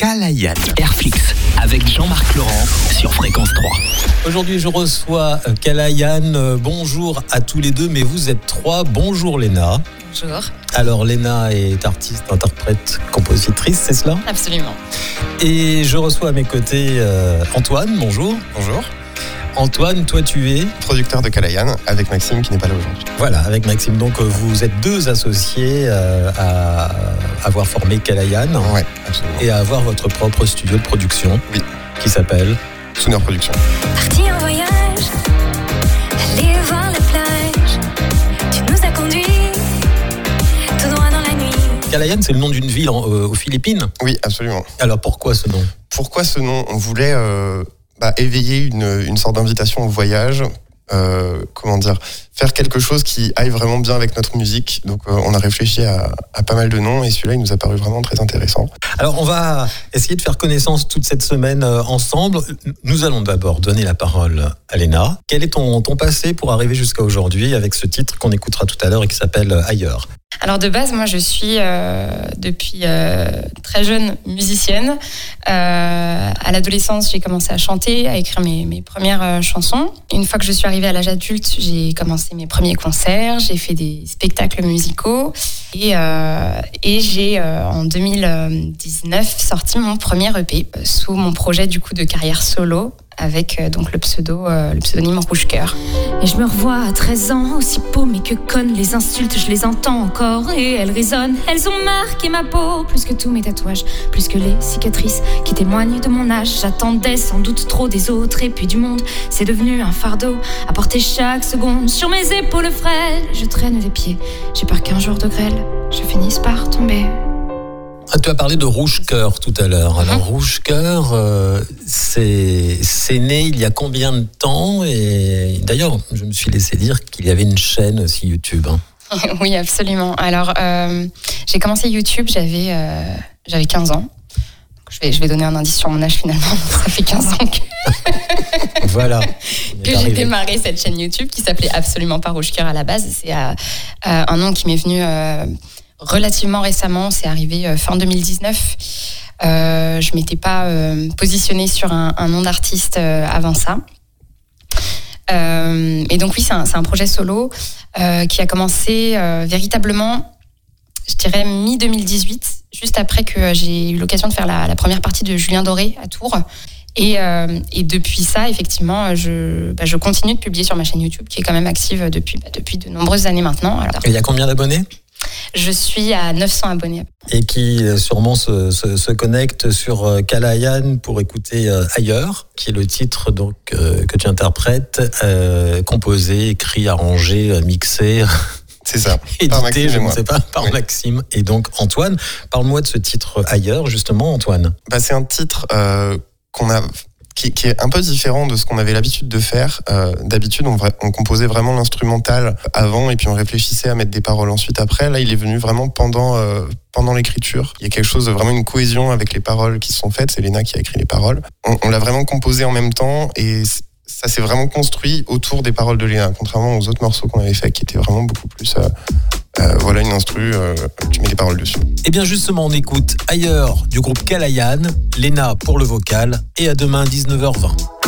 Kalayan. Airflix avec Jean-Marc Laurent sur Fréquence 3. Aujourd'hui, je reçois euh, Kalayan. Euh, Bonjour à tous les deux, mais vous êtes trois. Bonjour Léna. Bonjour. Alors Léna est artiste, interprète, compositrice, c'est cela? Absolument. Et je reçois à mes côtés euh, Antoine. Bonjour. Bonjour, Antoine, toi tu es producteur de Kalayan avec Maxime qui n'est pas là aujourd'hui. voilà avec Maxime. Donc euh, vous êtes deux associés euh, à avoir formé Ouais, absolument. et à avoir votre propre studio de production. Oui. Qui s'appelle Sooner Production. Parti en voyage, aller voir la plage. Tu nous as conduits tout droit dans la nuit. Kalayan, c'est le nom d'une ville en- euh, aux Philippines. Oui, absolument. Alors pourquoi ce nom? Pourquoi ce nom? On voulait euh, bah, éveiller une, une sorte d'invitation au voyage. euh, comment dire Faire quelque chose qui aille vraiment bien avec notre musique. Donc euh, on a réfléchi à, pas mal de noms et celui-là il nous a paru vraiment très intéressant. Alors, on va essayer de faire connaissance toute cette semaine euh, ensemble. Nous allons d'abord donner la parole à Léna. Quel est ton, ton passé pour arriver jusqu'à aujourd'hui avec ce titre qu'on écoutera tout à l'heure et qui s'appelle Ailleurs? Alors de base, moi je suis euh, depuis euh, très jeune musicienne. Euh, à l'adolescence, j'ai commencé à chanter, à écrire mes, mes premières euh, chansons. Une fois que je suis arrivée à l'âge adulte, j'ai commencé mes premiers concerts, j'ai fait des spectacles musicaux et, et j'ai en 2019 sorti mon premier EP sous mon projet du coup de carrière solo avec euh, donc le pseudo, euh, le pseudonyme Rouge Cœur. Et je me revois à 13 ans, aussi paumée que conne. Les insultes, je les entends encore et elles résonnent. Elles ont marqué ma peau, plus que tous mes tatouages, plus que les cicatrices qui témoignent de mon âge. J'attendais sans doute trop des autres et puis du monde. C'est devenu un fardeau à porter chaque seconde sur mes épaules frêles. Je traîne les pieds, j'ai peur qu'un jour de grêle, je finisse par tomber. Ah, Tu as parlé de Rouge Cœur tout à l'heure. Alors, Rouge Cœur, euh, c'est c'est né il y a combien de temps Et d'ailleurs, je me suis laissé dire qu'il y avait une chaîne aussi YouTube. hein. Oui, absolument. Alors, euh, j'ai commencé YouTube, j'avais euh, j'avais 15 ans. Donc, Je vais, je vais donner un indice sur mon âge finalement. Ça fait 15 ans que, Voilà. Que j'ai démarré cette chaîne YouTube qui s'appelait absolument pas Rouge Cœur à la base. C'est euh, euh, un nom qui m'est venu euh, relativement récemment. C'est arrivé euh, fin 2019. Euh, je m'étais pas euh, positionnée sur un, nom d'artiste euh, avant ça. Euh, et donc oui, c'est un, projet solo qui a commencé véritablement, je dirais mi-2018, juste après que j'ai eu l'occasion de faire la, première partie de Julien Doré à Tours. Et, depuis ça, effectivement, je, bah, je continue de publier sur ma chaîne YouTube, qui est quand même active depuis, bah, de nombreuses années maintenant. Et il y a combien d'abonnés? Je suis à 900 abonnés. et qui euh, sûrement se, se, se connectent sur euh, Kalayan pour écouter euh, Ailleurs, qui est le titre donc euh, que tu interprètes, euh, composé, écrit, arrangé, mixé, C'est ça. édité, Par Maxime je et ne sais pas, par Oui. Maxime et donc Antoine. Parle-moi de ce titre Ailleurs, justement, Antoine. Bah, c'est un titre euh, qu'on a qui, est un peu différent de ce qu'on avait l'habitude de faire. Euh, D'habitude, on, composait vraiment l'instrumental avant et puis on réfléchissait à mettre des paroles ensuite après. Là, il est venu vraiment pendant euh, pendant l'écriture. Il y a quelque chose de vraiment une cohésion avec les paroles qui sont faites. C'est Léna qui a écrit les paroles. On, l'a vraiment composé en même temps et ça s'est vraiment construit autour des paroles de Léna, contrairement aux autres morceaux qu'on avait fait qui étaient vraiment beaucoup plus euh, euh, voilà une instru, euh, tu mets les paroles dessus. Eh bien justement, on écoute Ailleurs du groupe Kalayan, Léna pour le vocal et à demain 19h20.